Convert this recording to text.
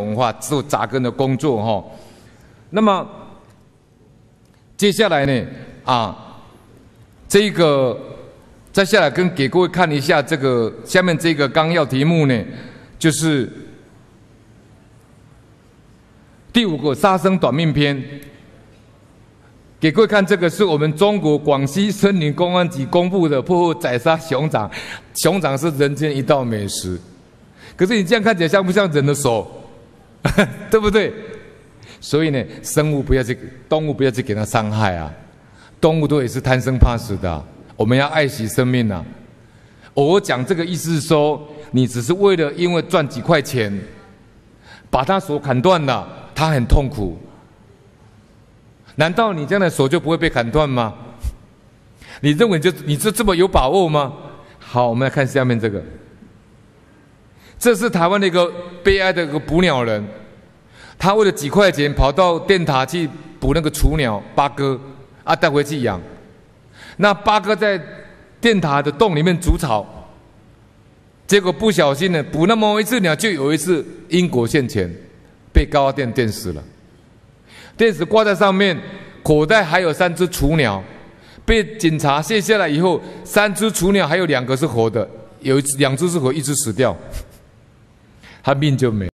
文化做扎根的工作哈。那么接下来呢啊，这个再下来跟给各位看一下这个下面这个纲要题目呢，就是第五个杀生短命篇。给各位看，这个是我们中国广西森林公安局公布的破获宰杀熊掌，熊掌是人间一道美食。可是你这样看起来像不像人的手？对不对？所以呢，生物不要去，动物不要去给它伤害啊。动物都也是贪生怕死的，我们要爱惜生命啊。我讲这个意思是说，你只是为了因为赚几块钱，把它手砍断了，它很痛苦。难道你这样的手就不会被砍断吗？你认为就你这这么有把握吗？好，我们来看下面这个。这是台湾的一个悲哀的一个捕鸟人，他为了几块钱跑到电塔去捕那个雏鸟八哥，啊带回去养。那八哥在电塔的洞里面筑巢，结果不小心呢捕那么一次鸟，就有一次因果现前，被高压电电死了。电池挂在上面，口袋还有三只雏鸟，被警察卸下来以后，三只雏鸟还有两个是活的，有两只是活，一只死掉，他命就没。